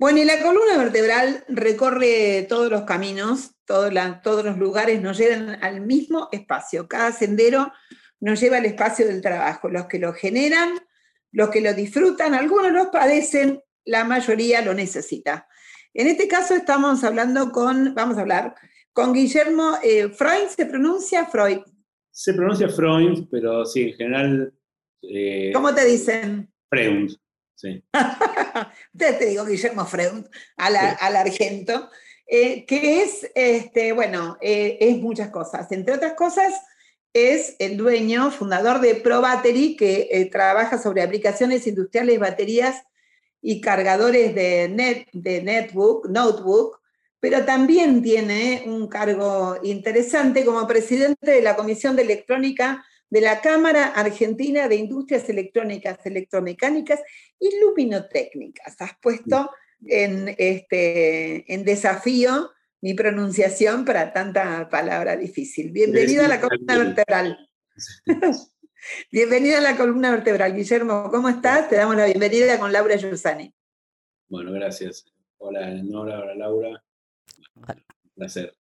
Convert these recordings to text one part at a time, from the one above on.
Bueno, y la columna vertebral recorre todos los caminos, todos, todos los lugares nos llevan al mismo espacio. Cada sendero nos lleva al espacio del trabajo. Los que lo generan, los que lo disfrutan, algunos lo padecen, la mayoría lo necesita. En este caso estamos hablando con, vamos a hablar con Guillermo eh, Freud, ¿se pronuncia Freud? Se pronuncia Freud, pero sí, en general... Eh, ¿Cómo te dicen? Freud, sí. Ustedes te digo Guillermo Freud, al, argento, eh, que es, este, bueno, es muchas cosas. Entre otras cosas, es el dueño, fundador de Pro Battery, que trabaja sobre aplicaciones industriales, baterías y cargadores de, net, de netbook, notebook, pero también tiene un cargo interesante como presidente de la Comisión de Electrónica de la Cámara Argentina de Industrias Electrónicas, Electromecánicas y Luminotécnicas. Has puesto en, este, en desafío mi pronunciación para tanta palabra difícil. Bienvenido a la columna vertebral. Bienvenida a la columna vertebral. Guillermo, ¿cómo estás? Te damos la bienvenida con Laura Yusani. Bueno, gracias. Hola, Nora, hola, Laura. Un placer.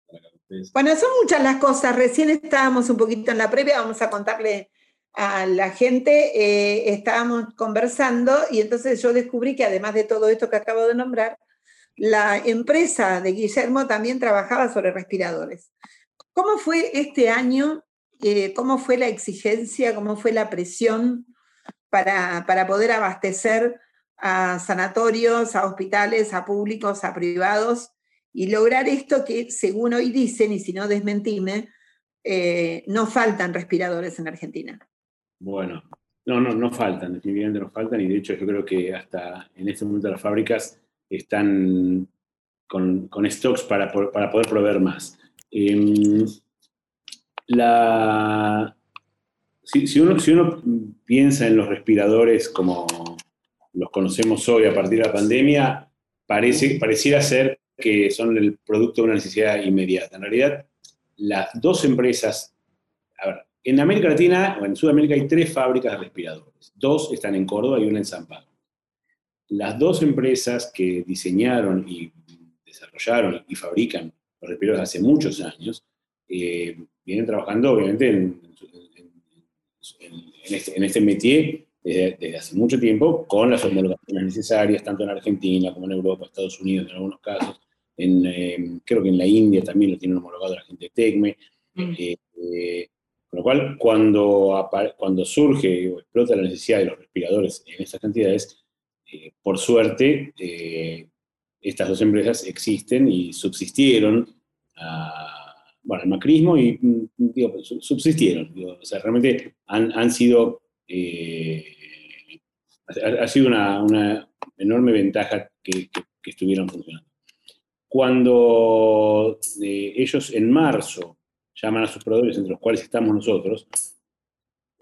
Bueno, son muchas las cosas. Recién estábamos un poquito en la previa, vamos a contarle a la gente, eh, estábamos conversando y entonces yo descubrí que además de todo esto que acabo de nombrar, la empresa de Guillermo también trabajaba sobre respiradores. ¿Cómo fue este año eh, cómo fue la exigencia, cómo fue la presión para, poder abastecer a sanatorios, a hospitales, a públicos, a privados y lograr esto que, según hoy dicen, y si no desmentime, eh, no faltan respiradores en Argentina. Bueno, no, no, no faltan, definitivamente no faltan, y de hecho yo creo que hasta en este momento las fábricas están con, stocks para, para poder proveer más. Em, la, si, uno, si uno piensa en los respiradores como los conocemos hoy a partir de la pandemia, parece, pareciera ser que son el producto de una necesidad inmediata. En realidad, las dos empresas, a en América Latina o en Sudamérica hay tres fábricas de respiradores. Dos están en Córdoba y una en San Pablo. Las dos empresas que diseñaron y desarrollaron y fabrican los respiradores hace muchos años eh, vienen trabajando obviamente en, este, en este, métier desde, hace mucho tiempo con las homologaciones necesarias, tanto en Argentina como en Europa, Estados Unidos en algunos casos. En, eh, creo que en la India también lo tienen homologado la gente de TECME. Mm. Eh, con lo cual, cuando, cuando surge o explota la necesidad de los respiradores en estas cantidades, por suerte, estas dos empresas existen y subsistieron a bueno, el macrismo y mm, digo, subsistieron. o sea, realmente han, sido, eh, ha, sido una, enorme ventaja que, estuvieron funcionando. Cuando eh, ellos en marzo llaman a sus proveedores, entre los cuales estamos nosotros,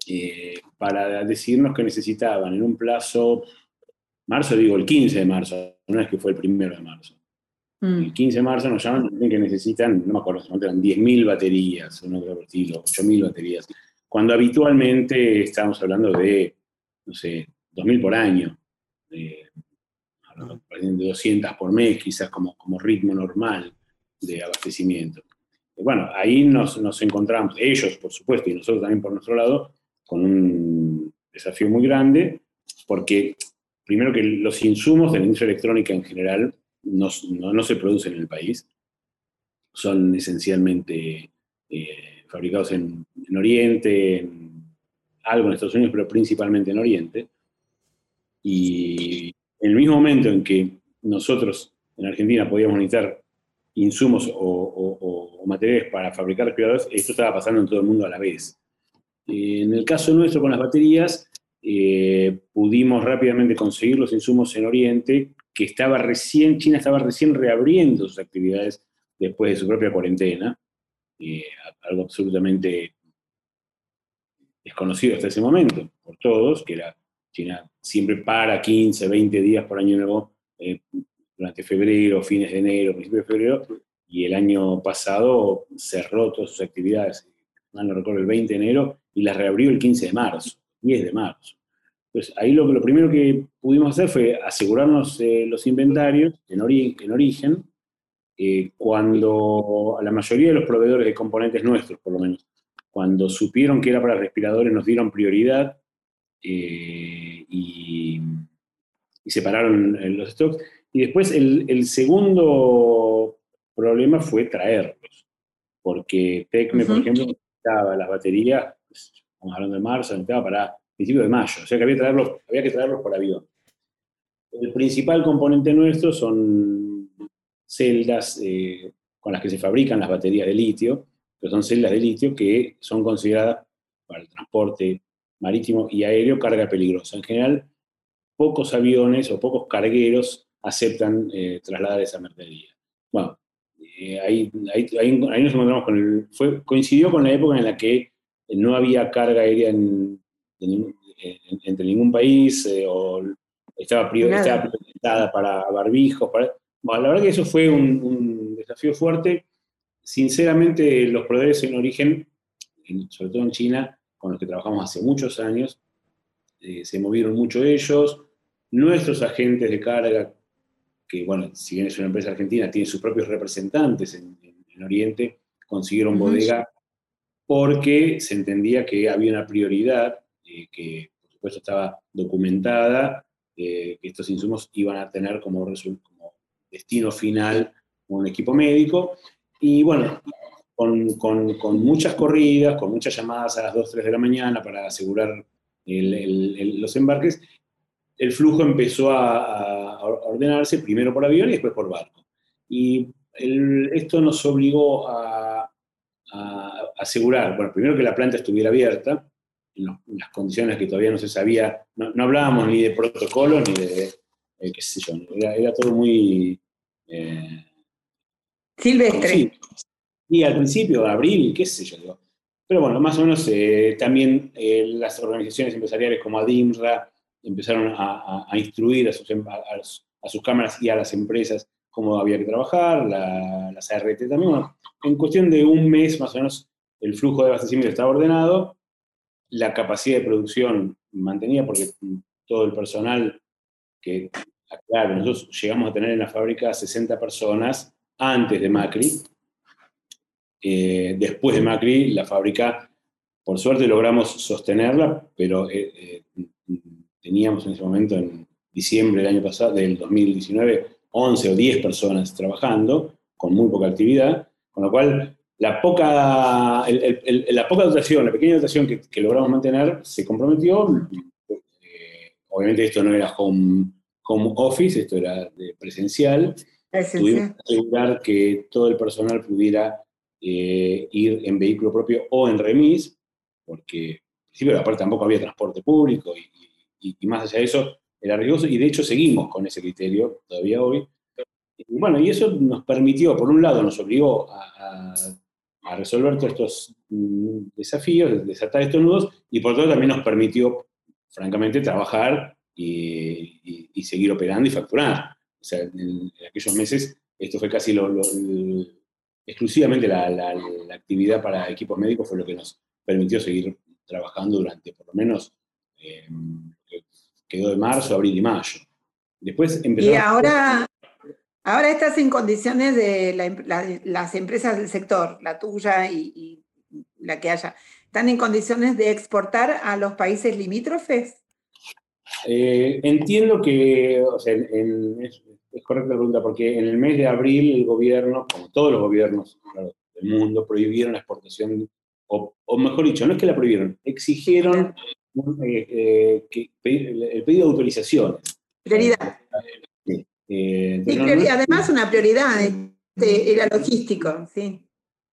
eh, para decirnos que necesitaban en un plazo, marzo digo el 15 de marzo, no es que fue el primero de marzo, Mm. El 15 de marzo nos llaman que necesitan, no me acuerdo, eran 10.000 baterías, no creo estilo, 8.000 baterías. Cuando habitualmente estamos hablando de, no sé, 2.000 por año, de, de 200 por mes, quizás como, como ritmo normal de abastecimiento. bueno, ahí nos, nos encontramos, ellos por supuesto, y nosotros también por nuestro lado, con un desafío muy grande, porque primero que los insumos de la industria electrónica en general no, no, se producen en el país. Son esencialmente eh, fabricados en, Oriente, algo en Estados Unidos, pero principalmente en Oriente. Y en el mismo momento en que nosotros en Argentina podíamos necesitar insumos o, materiales para fabricar respiradores, esto estaba pasando en todo el mundo a la vez. En el caso nuestro con las baterías, eh, pudimos rápidamente conseguir los insumos en Oriente que estaba recién, China estaba recién reabriendo sus actividades después de su propia cuarentena, eh, algo absolutamente desconocido hasta ese momento por todos, que era China siempre para 15, 20 días por año nuevo eh, durante febrero, fines de enero, principios de febrero, y el año pasado cerró todas sus actividades, mal no recuerdo, el 20 de enero, y las reabrió el 15 de marzo, 10 de marzo. Entonces, ahí lo, lo primero que pudimos hacer fue asegurarnos eh, los inventarios en, en origen, eh, cuando la mayoría de los proveedores de componentes nuestros, por lo menos, cuando supieron que era para respiradores, nos dieron prioridad eh, y, separaron los stocks. Y después el, el, segundo problema fue traerlos, porque Tecme, por ejemplo, necesitaba las baterías, pues, estamos hablando de marzo, necesitaba para principio de mayo, o sea que había, traerlos, había que traerlos por avión. El principal componente nuestro son celdas eh, con las que se fabrican las baterías de litio, que son celdas de litio que son consideradas para el transporte marítimo y aéreo carga peligrosa. En general, pocos aviones o pocos cargueros aceptan eh, trasladar esa mercadería. Bueno, eh, ahí, nos encontramos con el... Fue, coincidió con la época en la que no había carga aérea en, entre ningún país eh, o estaba, privatizada para barbijos. La verdad que eso fue un, desafío fuerte. Sinceramente, los proveedores en origen, sobre todo en China, con los que trabajamos hace muchos años, eh, se movieron mucho ellos. Nuestros agentes de carga, que bueno, si bien es una empresa argentina, tiene sus propios representantes en, Oriente, consiguieron bodega porque se entendía que había una prioridad eh, que por supuesto estaba documentada, eh, que estos insumos iban a tener como, como destino final un equipo médico. Y bueno, con, con, muchas corridas, con muchas llamadas a las 2, 3 de la mañana para asegurar los embarques, el flujo empezó a, ordenarse primero por avión y después por barco. Y esto nos obligó a, asegurar, bueno, primero que la planta estuviera abierta, en, las condiciones que todavía no se sabía, no, hablábamos ni de protocolo ni de, eh, qué sé yo, era, todo muy... Eh, Silvestre. y al principio, abril, qué sé yo, Pero bueno, más o menos eh, también las organizaciones empresariales como ADIMRA empezaron a, instruir a sus, em, a, sus, cámaras y a las empresas cómo había que trabajar, la, las ART también. en cuestión de un mes más o menos el flujo de abastecimiento estaba ordenado la capacidad de producción mantenida, porque todo el personal que, claro, nosotros llegamos a tener en la fábrica 60 personas antes de Macri. Eh, después de Macri, la fábrica, por suerte logramos sostenerla, pero eh, eh, teníamos en ese momento, en diciembre del año pasado, del 2019, 11 o 10 personas trabajando, con muy poca actividad, con lo cual la poca, la poca dotación, la pequeña dotación que, logramos mantener se comprometió. Obviamente esto no era home, home office, esto era de presencial. Tuvimos que asegurar que todo el personal pudiera eh, ir en vehículo propio o en remis, porque en principio aparte tampoco había transporte público y, y, más allá de eso era riesgoso y de hecho seguimos con ese criterio todavía hoy. Y bueno, y eso nos permitió, por un lado, nos obligó a a resolver todos estos mm, desafíos, desatar estos nudos, y por otro también nos permitió, francamente, trabajar y, seguir operando y facturar. O sea, en, aquellos meses esto fue casi lo, exclusivamente la, actividad para equipos médicos fue lo que nos permitió seguir trabajando durante por lo menos eh, quedó de marzo, abril y mayo. Después empezó. Y ahora, Ahora estás en condiciones de las empresas del sector, la tuya y, la que haya, ¿están en condiciones de exportar a los países limítrofes? Eh, entiendo que, o sea, es, correcta la pregunta, porque en el mes de abril el gobierno, como todos los gobiernos del mundo, prohibieron la exportación, o, mejor dicho, no es que la prohibieron, exigieron eh, eh, que, el pedido de autorizaciones. Prioridad. Además una prioridad este, era logístico, sí.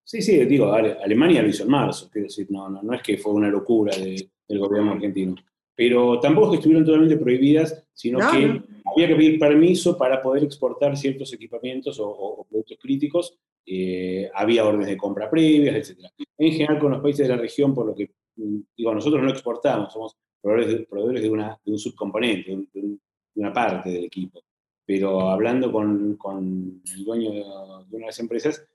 Sí, sí, digo, Alemania lo hizo en marzo, quiero decir, no, no, no es que fue una locura del gobierno argentino. Pero tampoco estuvieron totalmente prohibidas, sino que había que pedir permiso para poder exportar ciertos equipamientos o, productos críticos. Eh, había órdenes de compra previas, etc. En general, con los países de la región, por lo que, mm, digo, nosotros no exportamos, somos proveedores de, una, de un subcomponente, de una parte del equipo pero hablando con, con el dueño de, una de las empresas,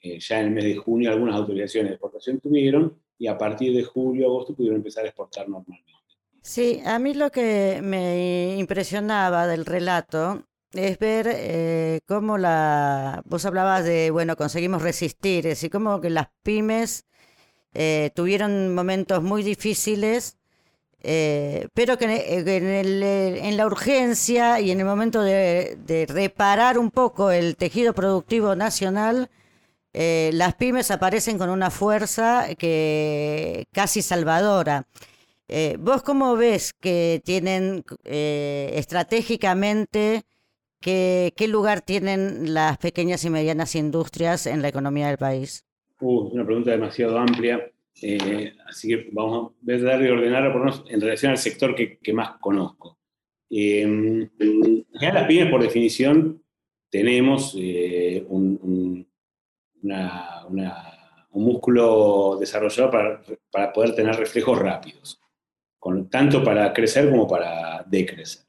eh, ya en el mes de junio algunas autorizaciones de exportación tuvieron y a partir de julio, agosto pudieron empezar a exportar normalmente. Sí, a mí lo que me impresionaba del relato es ver eh, cómo la... Vos hablabas de, bueno, conseguimos resistir, es decir, cómo que las pymes eh, tuvieron momentos muy difíciles, eh, pero que en, la urgencia y en el momento de, de reparar un poco el tejido productivo nacional, las pymes aparecen con una fuerza que casi salvadora. Eh, ¿Vos cómo ves que tienen eh, estratégicamente, qué, lugar tienen las pequeñas y medianas industrias en la economía del país? Uh, una pregunta demasiado amplia, eh, así que vamos a ver de ordenar en relación al sector que, más conozco. en general, las pymes, por definición, tenemos un, músculo desarrollado para, para poder tener reflejos rápidos tanto para crecer como para decrecer.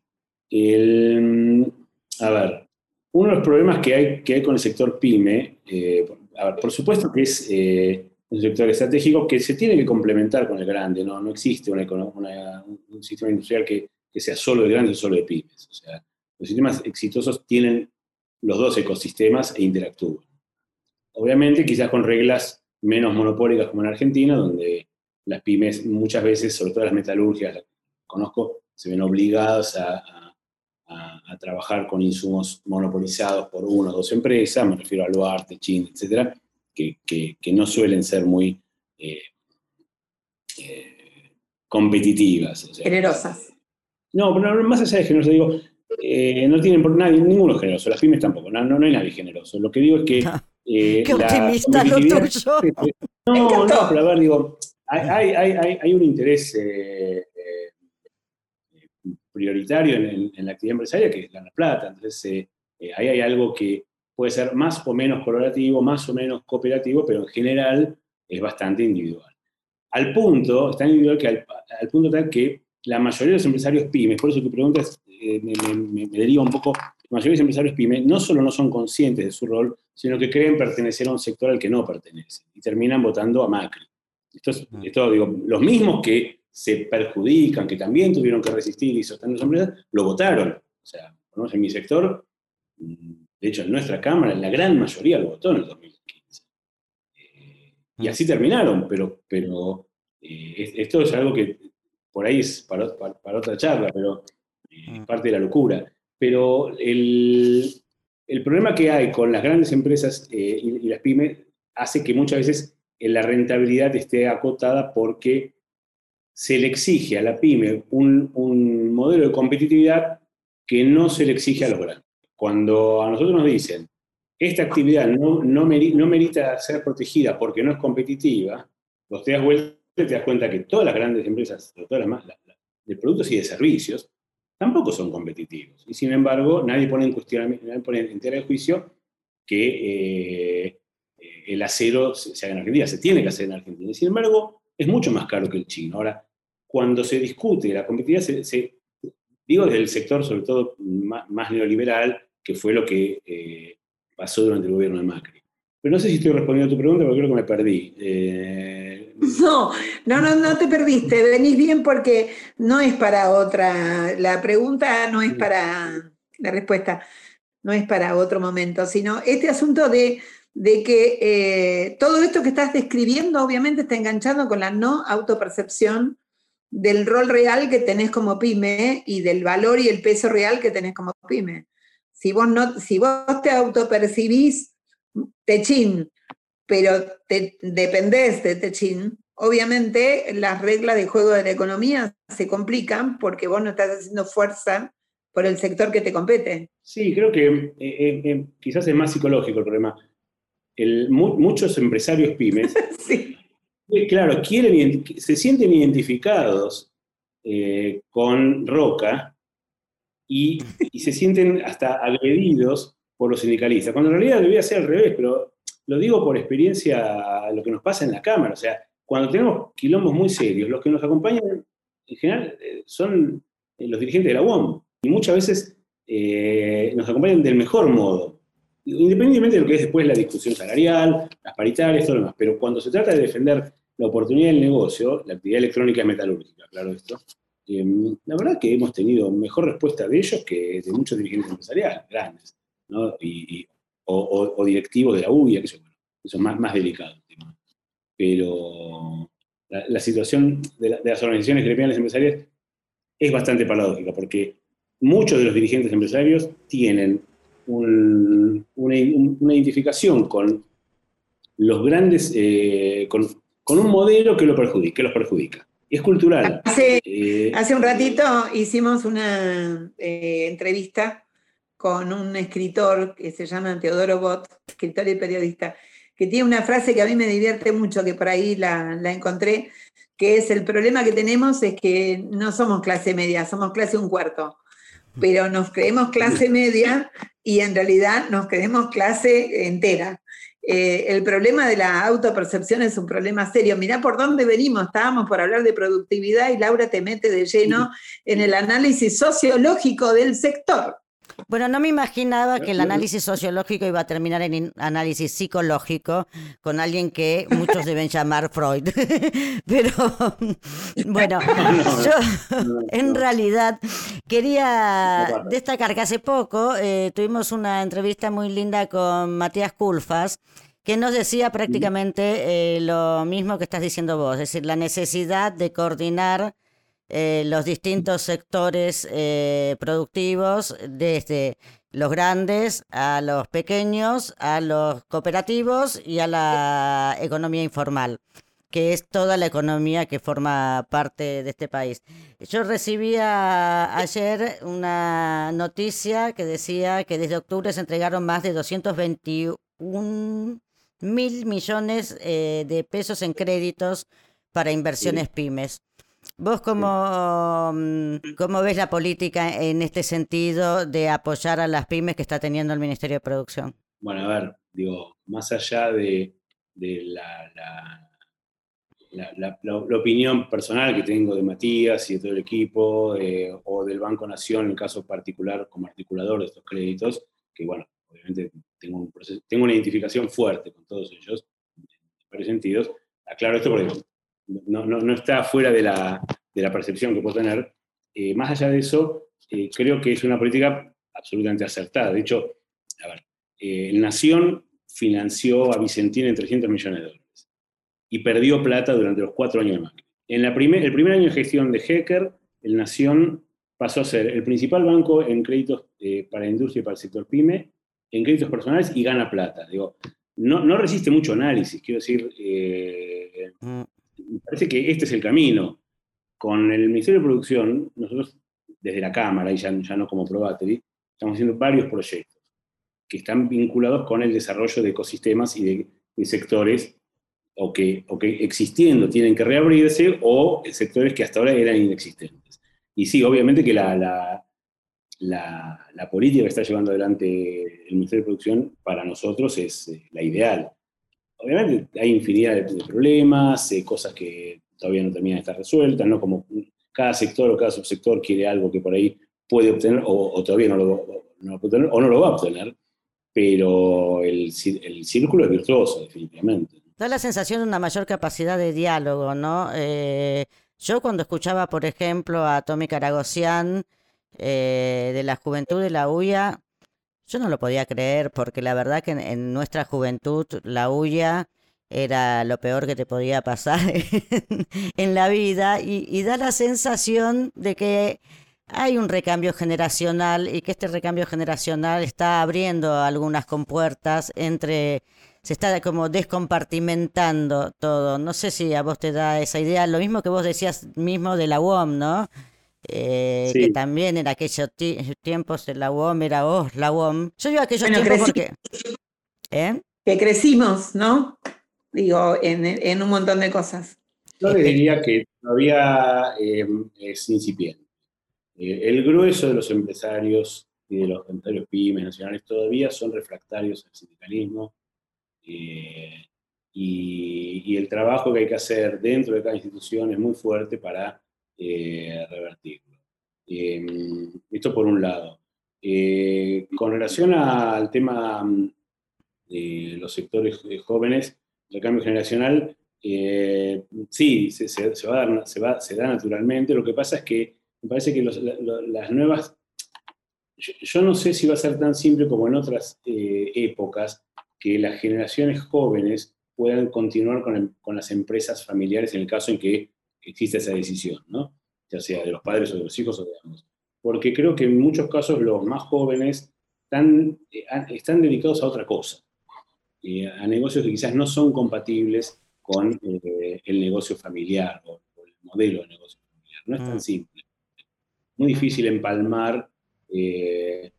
a ver, uno de los problemas que hay, que hay con el sector pyme, eh, por supuesto que es eh, un sector estratégico que se tiene que complementar con el grande, no, no existe una, un sistema industrial que, que, sea solo de grandes o solo de pymes. O sea, los sistemas exitosos tienen los dos ecosistemas e interactúan. Obviamente, quizás con reglas menos monopólicas como en Argentina, donde las pymes muchas veces, sobre todo las metalurgias, las conozco, se ven obligadas a, trabajar con insumos monopolizados por una o dos empresas, me refiero a Luarte, Chin, etcétera, que, no suelen ser muy eh, eh, competitivas. Generosas. No, pero más allá de generosas, digo, eh, no tienen por nadie, ninguno generoso, las pymes tampoco, no, no, hay nadie generoso. Lo que digo es que. Qué optimista lo tuyo. No, no, pero a ver, digo, hay, un interés eh, eh, prioritario en, la actividad empresaria que es la plata. Entonces, eh, ahí hay algo que puede ser más o menos colaborativo, más o menos cooperativo, pero en general es bastante individual. Al punto, es tan individual que al, punto tal que la mayoría de los empresarios pymes, por eso tu pregunta me, me, deriva un poco, la mayoría de los empresarios pymes no solo no son conscientes de su rol, sino que creen pertenecer a un sector al que no pertenecen y terminan votando a Macri. Esto, digo, los mismos que se perjudican, que también tuvieron que resistir y sostener las empresas, lo votaron. O sea, en mi sector, mm, de hecho en nuestra Cámara, la gran mayoría lo votó en el 2015. Eh, y así terminaron, pero, pero eh, esto es algo que por ahí es para, otra charla, pero eh, parte de la locura. Pero el, problema que hay con las grandes empresas y las pymes hace que muchas veces la rentabilidad esté acotada porque se le exige a la pyme un, modelo de competitividad que no se le exige a los grandes. Cuando a nosotros nos dicen, esta actividad no, no, merita ser protegida porque no es competitiva, vos te das, te das cuenta que todas las grandes empresas, todas las, de productos y de servicios, tampoco son competitivos. Y sin embargo, nadie pone en cuestión, nadie pone en tela de juicio que eh, el acero se, haga en Argentina, se tiene que hacer en Argentina. Sin embargo, es mucho más caro que el chino. Ahora, cuando se discute la competitividad, se, digo desde el sector sobre todo más, neoliberal, que fue lo que eh, pasó durante el gobierno de Macri. Pero no sé si estoy respondiendo a tu pregunta, porque creo que me perdí. Eh, no, no, no, no te perdiste. Venís bien porque no es para otra. La pregunta no es para. La respuesta no es para otro momento, sino este asunto de de que eh, todo esto que estás describiendo obviamente está enganchando con la no autopercepción del rol real que tenés como pyme y del valor y el peso real que tenés como pyme. Si vos, no, si vos te autopercibís techín, pero te, dependés de techín, obviamente las reglas de juego de la economía se complican porque vos no estás haciendo fuerza por el sector que te compete. Sí, creo que eh, eh, quizás es más psicológico el problema muchos empresarios pymes, claro, quieren, se sienten identificados eh, con Roca y, se sienten hasta agredidos por los sindicalistas, cuando en realidad debería ser al revés, pero lo digo por experiencia, lo que nos pasa en la Cámara, o sea, cuando tenemos quilombos muy serios, los que nos acompañan en general eh, son eh, los dirigentes de la UOM, y muchas veces nos acompañan del mejor modo, independientemente de lo que es después la discusión salarial, las paritarias, todo lo demás, pero cuando se trata de defender la oportunidad del negocio, la actividad electrónica es metalúrgica, claro esto, Em, la verdad que hemos tenido mejor respuesta de ellos que de muchos dirigentes empresariales grandes, ¿no? y, o, directivos de la UIA, que eso, eso es más, más. Pero la, situación de, las organizaciones gremiales empresariales es bastante paradójica, porque muchos de los dirigentes empresarios tienen una, identificación con los grandes, eh, con, un modelo que, lo perjudica, que los perjudica. Es cultural. Hace, eh, hace un ratito hicimos una eh, entrevista con un escritor que se llama Teodoro Bot, escritor y periodista, que tiene una frase que a mí me divierte mucho, que por ahí la, la encontré, que es el problema que tenemos es que no somos clase media, somos clase un cuarto, pero nos creemos clase media y en realidad nos creemos clase entera. Eh, el problema de la autopercepción es un problema serio. Mirá por dónde venimos. Estábamos por hablar de productividad y Laura te mete de lleno en el análisis sociológico del sector. Bueno, no me imaginaba que el análisis sociológico iba a terminar en análisis psicológico con alguien que muchos deben llamar Freud. Pero bueno, yo en realidad quería destacar que hace poco eh, tuvimos una entrevista muy linda con Matías Culfas que nos decía prácticamente eh, lo mismo que estás diciendo vos, es decir, la necesidad de coordinar eh, los distintos sectores productivos, desde los grandes a los pequeños, a los cooperativos y a la economía informal que es toda la economía que forma parte de este país. Yo recibía ayer una noticia que decía que desde octubre se entregaron más de 221 mil millones eh, de pesos en créditos para inversiones pymes. ¿Vos cómo, mm, cómo ves la política en este sentido de apoyar a las pymes que está teniendo el Ministerio de Producción? Bueno, a ver, digo, más allá de, la, la, opinión personal que tengo de Matías y de todo el equipo, o del Banco Nación en el caso particular como articulador de estos créditos, que bueno, obviamente tengo, un tengo una identificación fuerte con todos ellos, en varios sentidos. Aclaro esto porque no, no, está fuera de la, de la, percepción que puedo tener. Eh, más allá de eso, eh, creo que es una política absolutamente acertada. De hecho, a eh, Nación financió a Vicentín en 300 millones de dólares y perdió plata durante los cuatro años de Macri. En la primer, el primer año de gestión de Hecker, el Nación pasó a ser el principal banco en créditos para la industria y para el sector pyme, en créditos personales y gana plata. Digo, no, no resiste mucho análisis, quiero decir, mm me parece que este es el camino. Con el Ministerio de Producción, nosotros desde la Cámara, y ya, no como Probattery, estamos haciendo varios proyectos que están vinculados con el desarrollo de ecosistemas y de, sectores o que, existiendo tienen que reabrirse o sectores que hasta ahora eran inexistentes. Y sí, obviamente que la, la, la, política que está llevando adelante el Ministerio de Producción para nosotros es eh, la ideal obviamente hay infinidad de, problemas, eh, cosas que todavía no terminan de estar resueltas, ¿no? Como cada sector o cada subsector quiere algo que por ahí puede obtener o, todavía no lo, puede obtener o no lo va a obtener, pero el, círculo es virtuoso, definitivamente. Da la sensación de una mayor capacidad de diálogo, ¿no? Eh, yo cuando escuchaba, por ejemplo, a Tommy Caragosian eh, de la Juventud de la UIA, yo no lo podía creer porque la verdad que en, nuestra juventud la huya era lo peor que te podía pasar en, la vida y, da la sensación de que hay un recambio generacional y que este recambio generacional está abriendo algunas compuertas entre se está como descompartimentando todo. No sé si a vos te da esa idea, lo mismo que vos decías mismo de la UOM, ¿no? Eh, que también en aquellos tiempos la UOM era oh, la UOM. Yo digo aquellos tiempos porque... ¿eh? Que crecimos, ¿no? Digo, en, un montón de cosas. Yo le diría que todavía em, es incipiente. Eh, el grueso de los empresarios y de los empresarios pymes nacionales todavía son refractarios al sindicalismo y, y, el trabajo que hay que hacer dentro de cada institución es muy fuerte para eh, revertirlo. Em, esto por un lado. Eh, con relación al tema mm, de los sectores jóvenes, el cambio generacional, eh, sí, se, va a dar, se, va, se da naturalmente. Lo que pasa es que me parece que las nuevas, yo, no sé si va a ser tan simple como en otras eh, épocas, que las generaciones jóvenes puedan continuar con, con, las empresas familiares en el caso en que exista esa decisión, ¿no? ya sea de los padres o de los hijos o de ambos. Porque creo que en muchos casos los más jóvenes están, eh, están dedicados a otra cosa, eh, a negocios que quizás no son compatibles con el negocio familiar o, el modelo de negocio familiar. No es tan mm. simple muy difícil empalmar eh,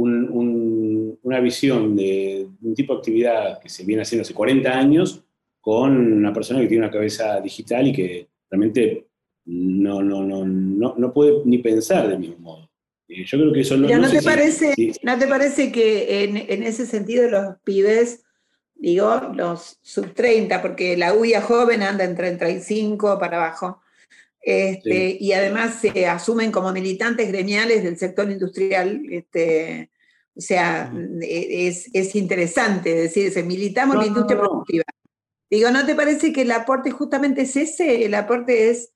una visión de un tipo de actividad que se viene haciendo hace 40 años con una persona que tiene una cabeza digital y que realmente no, no, no, no, puede ni pensar del mismo modo. Eh, yo creo que eso no, no, te parece, ¿No te parece que en, en, ese sentido los pibes, digo, los sub 30, porque la UIA joven anda en 35 para abajo, este, y además se asumen como militantes gremiales del sector industrial. Este, o sea, e, es, interesante decir, militamos la industria productiva. Digo, ¿no te parece que el aporte justamente es ese? El aporte es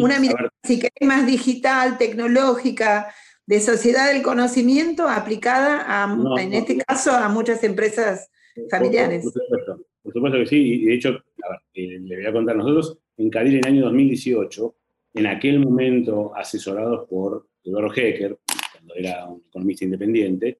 una mirada, si querés, más digital, tecnológica, de sociedad del conocimiento aplicada, a, en este caso, a muchas empresas familiares. Por, supuesto, por supuesto, que sí, y de hecho, eh, le voy a contar, nosotros en Cadil en el año 2018 en aquel momento asesorados por Eduardo Hecker, cuando era un economista independiente,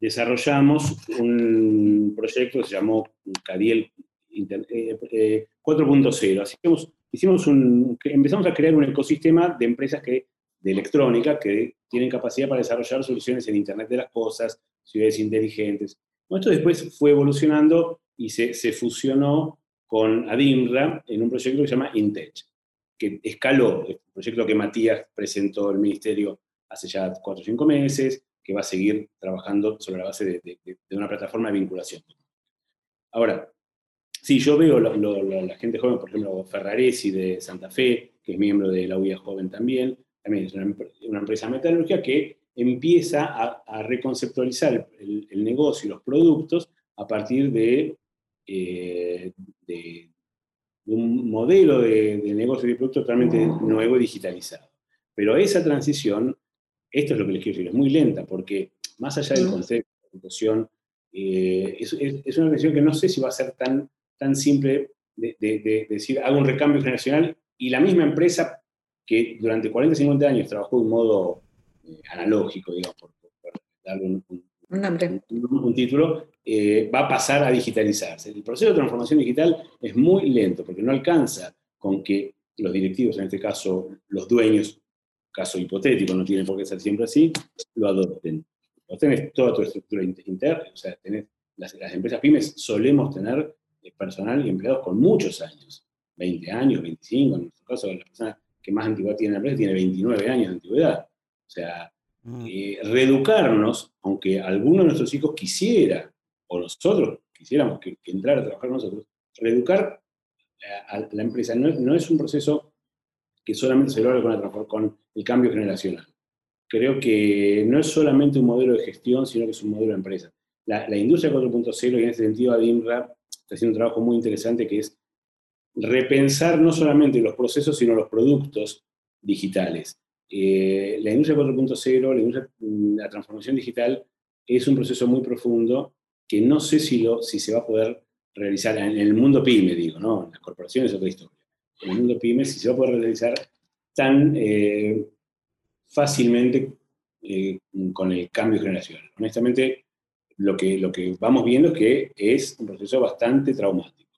desarrollamos un proyecto que se llamó Cadiel 4.0. Eh, eh, hicimos un, empezamos a crear un ecosistema de empresas que, de electrónica que tienen capacidad para desarrollar soluciones en Internet de las Cosas, ciudades inteligentes. esto después fue evolucionando y se, se fusionó con Adimra en un proyecto que se llama Intech que escaló, el proyecto que Matías presentó al ministerio hace ya cuatro o cinco meses, que va a seguir trabajando sobre la base de, una plataforma de vinculación. Ahora, sí, yo veo la, gente joven, por ejemplo, Ferraresi de Santa Fe, que es miembro de la UIA Joven también, también es una, empresa metalúrgica que empieza a, reconceptualizar el, negocio y los productos a partir de, eh, de, un modelo de, negocio y de producto totalmente nuevo y digitalizado. Pero esa transición, esto es lo que les quiero decir, es muy lenta, porque más allá del concepto de educación, eh, es, una transición que no sé si va a ser tan, tan simple de, decir, hago un recambio generacional y la misma empresa que durante 40, 50 años trabajó de un modo eh, analógico, digamos, por, darle un, un, título, eh, va a pasar a digitalizarse. El proceso de transformación digital es muy lento porque no alcanza con que los directivos, en este caso los dueños, caso hipotético, no tiene por qué ser siempre así, lo adopten. Vos tenés toda tu estructura interna, o sea, tenés las, empresas pymes solemos tener personal y empleados con muchos años, 20 años, 25, en nuestro caso la persona que más antigüedad tiene la empresa tiene 29 años de antigüedad. O sea, Mm. Eh, reeducarnos, aunque alguno de nuestros hijos quisiera, o nosotros quisiéramos que, entrar a trabajar nosotros, reeducar a, la empresa no, es un proceso que solamente se logra con, el cambio generacional. Creo que no es solamente un modelo de gestión, sino que es un modelo de empresa. La, la industria 4.0, y en ese sentido ADIMRA está haciendo un trabajo muy interesante que es repensar no solamente los procesos, sino los productos digitales. Eh, la industria 4.0, mm, la, transformación digital, es un proceso muy profundo que no sé si, lo, si se va a poder realizar en el mundo pyme, digo, ¿no? En las corporaciones es otra historia. En el mundo pyme, si se va a poder realizar tan eh, fácilmente eh, con el cambio generacional. Honestamente, lo que, lo que vamos viendo es que es un proceso bastante traumático.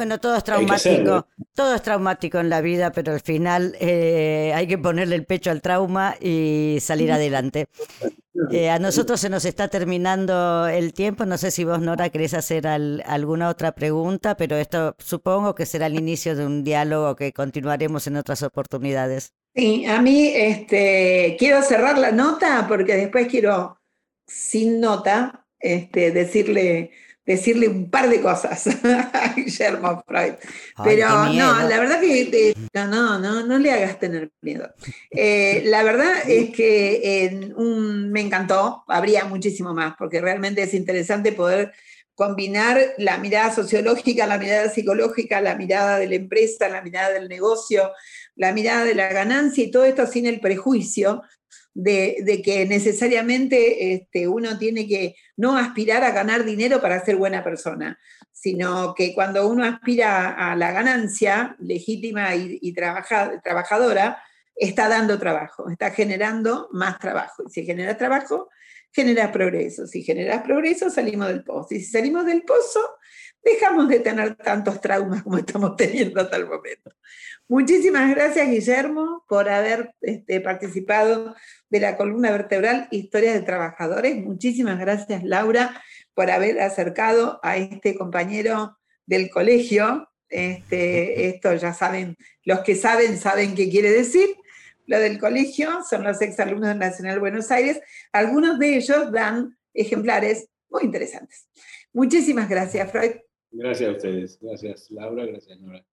Bueno, todo es traumático, todo es traumático en la vida, pero al final eh, hay que ponerle el pecho al trauma y salir adelante. Eh, a nosotros se nos está terminando el tiempo, no sé si vos, Nora, querés hacer alguna otra pregunta, pero esto supongo que será el inicio de un diálogo que continuaremos en otras oportunidades. Sí, a mí este, quiero cerrar la nota porque después quiero, sin nota, este, decirle decirle un par de cosas a Guillermo Freud. Pero no, la verdad que no, no, no, no le hagas tener miedo. Eh, la verdad es que un, me encantó, habría muchísimo más, porque realmente es interesante poder combinar la mirada sociológica, la mirada psicológica, la mirada de la empresa, la mirada del negocio, la mirada de la ganancia y todo esto sin el prejuicio de, que necesariamente este, uno tiene que no aspirar a ganar dinero para ser buena persona, sino que cuando uno aspira a la ganancia legítima y, trabajadora, está dando trabajo, está generando más trabajo. Y si generas trabajo, generas progreso. Si generas progreso, salimos del pozo. Y si salimos del pozo, dejamos de tener tantos traumas como estamos teniendo hasta el momento. Muchísimas gracias, Guillermo, por haber este, participado de la columna vertebral Historias de Trabajadores. Muchísimas gracias, Laura, por haber acercado a este compañero del colegio. Este, esto ya saben, los que saben, saben qué quiere decir. Lo del colegio son los exalumnos del Nacional Buenos Aires. Algunos de ellos dan ejemplares muy interesantes. Muchísimas gracias, Freud. Gracias a ustedes. Gracias, Laura. Gracias, Nora.